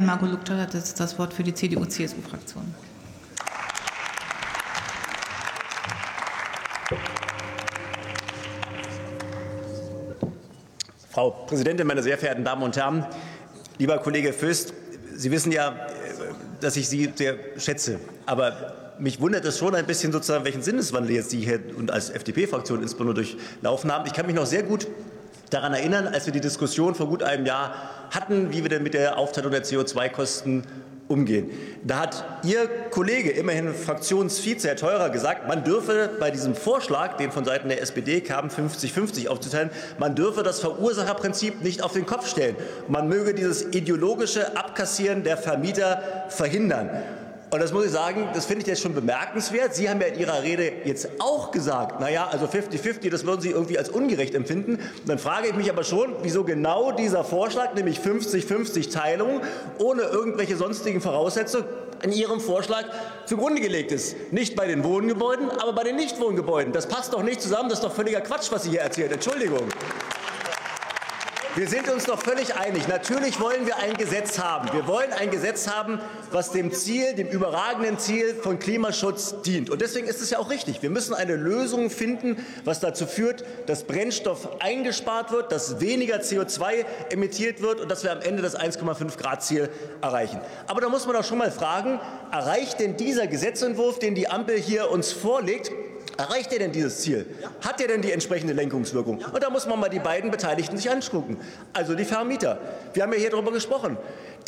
Marco Lukter hat jetzt das Wort für die CDU-CSU-Fraktion. Frau Präsidentin, meine sehr verehrten Damen und Herren! Lieber Kollege Fürst, Sie wissen ja, dass ich Sie sehr schätze. Aber mich wundert es schon ein bisschen, sozusagen, welchen Sinneswandel jetzt Sie hier und als FDP-Fraktion insbesondere durchlaufen haben. Ich kann mich noch sehr gut daran erinnern, als wir die Diskussion vor gut einem Jahr hatten, wie wir denn mit der Aufteilung der CO2-Kosten umgehen. Da hat Ihr Kollege, immerhin Fraktionsvize, Herr Theurer, gesagt, man dürfe bei diesem Vorschlag, den von Seiten der SPD kam, 50-50 aufzuteilen, man dürfe das Verursacherprinzip nicht auf den Kopf stellen. Man möge dieses ideologische Abkassieren der Vermieter verhindern. Und das muss ich sagen, das finde ich jetzt schon bemerkenswert. Sie haben ja in Ihrer Rede jetzt auch gesagt, na ja, also 50-50, das würden Sie irgendwie als ungerecht empfinden. Und dann frage ich mich aber schon, wieso genau dieser Vorschlag, nämlich 50-50 Teilung, ohne irgendwelche sonstigen Voraussetzungen, in Ihrem Vorschlag zugrunde gelegt ist. Nicht bei den Wohngebäuden, aber bei den Nichtwohngebäuden. Das passt doch nicht zusammen, das ist doch völliger Quatsch, was Sie hier erzählen. Entschuldigung. Wir sind uns doch völlig einig. Natürlich wollen wir ein Gesetz haben. Wir wollen ein Gesetz haben, was dem Ziel, dem überragenden Ziel von Klimaschutz dient. Und deswegen ist es ja auch richtig. Wir müssen eine Lösung finden, was dazu führt, dass Brennstoff eingespart wird, dass weniger CO2 emittiert wird und dass wir am Ende das 1,5 Grad Ziel erreichen. Aber da muss man doch schon mal fragen, erreicht denn dieser Gesetzentwurf, den die Ampel hier uns vorlegt, Erreicht er denn dieses Ziel? Hat er denn die entsprechende Lenkungswirkung? Und da muss man mal die beiden Beteiligten sich anschauen. Also die Vermieter. Wir haben ja hier darüber gesprochen.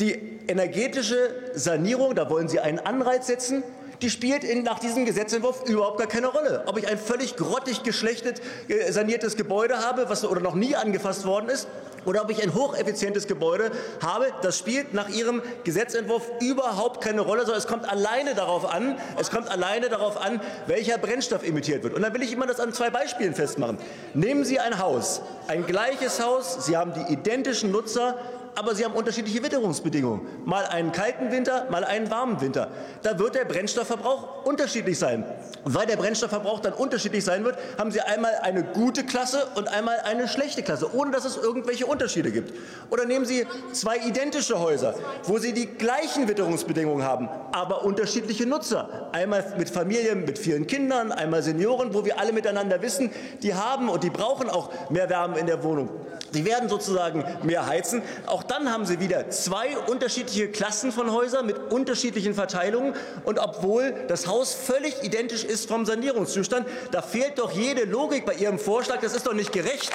Die energetische Sanierung, da wollen Sie einen Anreiz setzen die spielt in, nach diesem Gesetzentwurf überhaupt gar keine Rolle. Ob ich ein völlig grottig geschlechtet äh, saniertes Gebäude habe, was oder noch nie angefasst worden ist, oder ob ich ein hocheffizientes Gebäude habe, das spielt nach Ihrem Gesetzentwurf überhaupt keine Rolle, sondern es kommt alleine darauf an, es kommt alleine darauf an, welcher Brennstoff emittiert wird. Und dann will ich immer das an zwei Beispielen festmachen. Nehmen Sie ein Haus, ein gleiches Haus, Sie haben die identischen Nutzer, aber sie haben unterschiedliche Witterungsbedingungen. Mal einen kalten Winter, mal einen warmen Winter. Da wird der Brennstoffverbrauch unterschiedlich sein. Weil der Brennstoffverbrauch dann unterschiedlich sein wird, haben Sie einmal eine gute Klasse und einmal eine schlechte Klasse, ohne dass es irgendwelche Unterschiede gibt. Oder nehmen Sie zwei identische Häuser, wo Sie die gleichen Witterungsbedingungen haben, aber unterschiedliche Nutzer. Einmal mit Familien mit vielen Kindern, einmal Senioren, wo wir alle miteinander wissen, die haben und die brauchen auch mehr Wärme in der Wohnung. Sie werden sozusagen mehr heizen. Auch dann haben Sie wieder zwei unterschiedliche Klassen von Häusern mit unterschiedlichen Verteilungen. Und obwohl das Haus völlig identisch ist vom Sanierungszustand, da fehlt doch jede Logik bei Ihrem Vorschlag. Das ist doch nicht gerecht.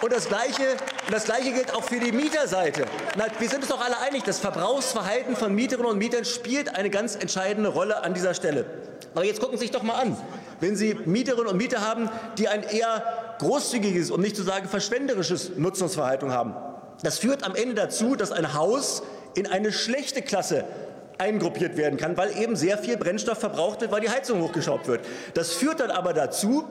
Und das Gleiche, das Gleiche gilt auch für die Mieterseite. Na, wir sind uns doch alle einig, das Verbrauchsverhalten von Mieterinnen und Mietern spielt eine ganz entscheidende Rolle an dieser Stelle. Aber jetzt gucken Sie sich doch mal an. Wenn Sie Mieterinnen und Mieter haben, die ein eher großzügiges, um nicht zu sagen verschwenderisches Nutzungsverhalten haben, das führt am Ende dazu, dass ein Haus in eine schlechte Klasse eingruppiert werden kann, weil eben sehr viel Brennstoff verbraucht wird, weil die Heizung hochgeschraubt wird. Das führt dann aber dazu,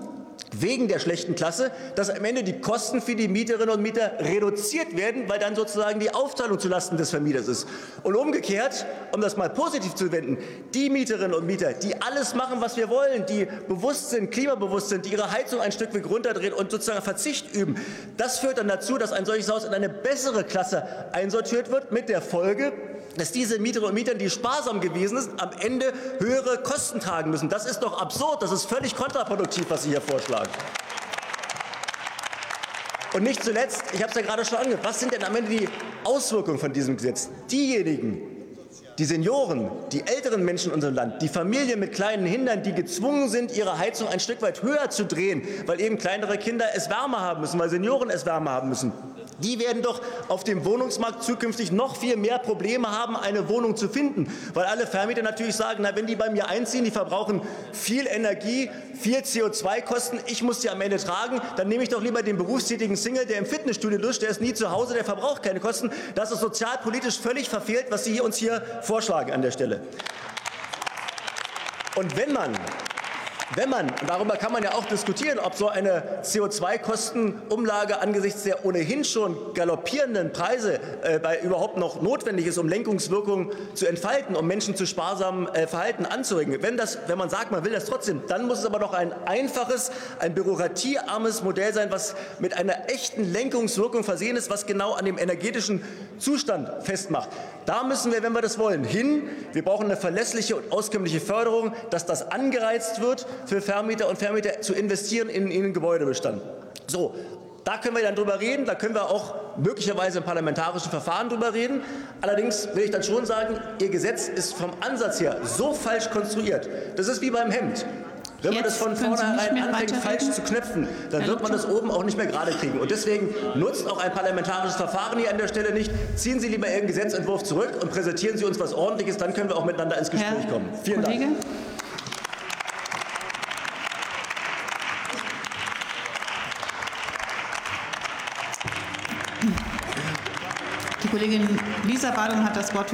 wegen der schlechten Klasse, dass am Ende die Kosten für die Mieterinnen und Mieter reduziert werden, weil dann sozusagen die Aufteilung zulasten des Vermieters ist. Und umgekehrt, um das mal positiv zu wenden, die Mieterinnen und Mieter, die alles machen, was wir wollen, die bewusst sind, klimabewusst sind, die ihre Heizung ein Stück weit runterdrehen und sozusagen Verzicht üben, das führt dann dazu, dass ein solches Haus in eine bessere Klasse einsortiert wird, mit der Folge, dass diese Mieterinnen und Mieter, die sparsam gewesen sind, am Ende höhere Kosten tragen müssen. Das ist doch absurd, das ist völlig kontraproduktiv, was Sie hier vorschlagen. Und nicht zuletzt, ich habe es ja gerade schon angehört, was sind denn am Ende die Auswirkungen von diesem Gesetz? Diejenigen, die Senioren, die älteren Menschen in unserem Land, die Familien mit kleinen Kindern, die gezwungen sind, ihre Heizung ein Stück weit höher zu drehen, weil eben kleinere Kinder es wärmer haben müssen, weil Senioren es wärmer haben müssen. Die werden doch auf dem Wohnungsmarkt zukünftig noch viel mehr Probleme haben, eine Wohnung zu finden, weil alle Vermieter natürlich sagen, na, wenn die bei mir einziehen, die verbrauchen viel Energie, viel CO2-Kosten, ich muss die am Ende tragen, dann nehme ich doch lieber den berufstätigen Single, der im Fitnessstudio duscht, der ist nie zu Hause, der verbraucht keine Kosten. Das ist sozialpolitisch völlig verfehlt, was Sie uns hier vorschlagen an der Stelle. Und wenn man wenn man, darüber kann man ja auch diskutieren, ob so eine CO2-Kostenumlage angesichts der ohnehin schon galoppierenden Preise äh, bei überhaupt noch notwendig ist, um Lenkungswirkungen zu entfalten, um Menschen zu sparsamem äh, Verhalten anzuregen. Wenn, das, wenn man sagt, man will das trotzdem, dann muss es aber doch ein einfaches, ein bürokratiearmes Modell sein, was mit einer echten Lenkungswirkung versehen ist, was genau an dem energetischen Zustand festmacht. Da müssen wir, wenn wir das wollen, hin. Wir brauchen eine verlässliche und auskömmliche Förderung, dass das angereizt wird, für Vermieter und Vermieter zu investieren in, in den Gebäudebestand. So, da können wir dann drüber reden, da können wir auch möglicherweise im parlamentarischen Verfahren drüber reden. Allerdings will ich dann schon sagen, Ihr Gesetz ist vom Ansatz her so falsch konstruiert. Das ist wie beim Hemd. Wenn man das von vornherein anfängt, falsch zu knöpfen, dann wird man das oben auch nicht mehr gerade kriegen. Und deswegen nutzt auch ein parlamentarisches Verfahren hier an der Stelle nicht. Ziehen Sie lieber Ihren Gesetzentwurf zurück und präsentieren Sie uns was Ordentliches, dann können wir auch miteinander ins Gespräch Herr kommen. Vielen Kollege? Dank. Kollegin Lisa Badum hat das Wort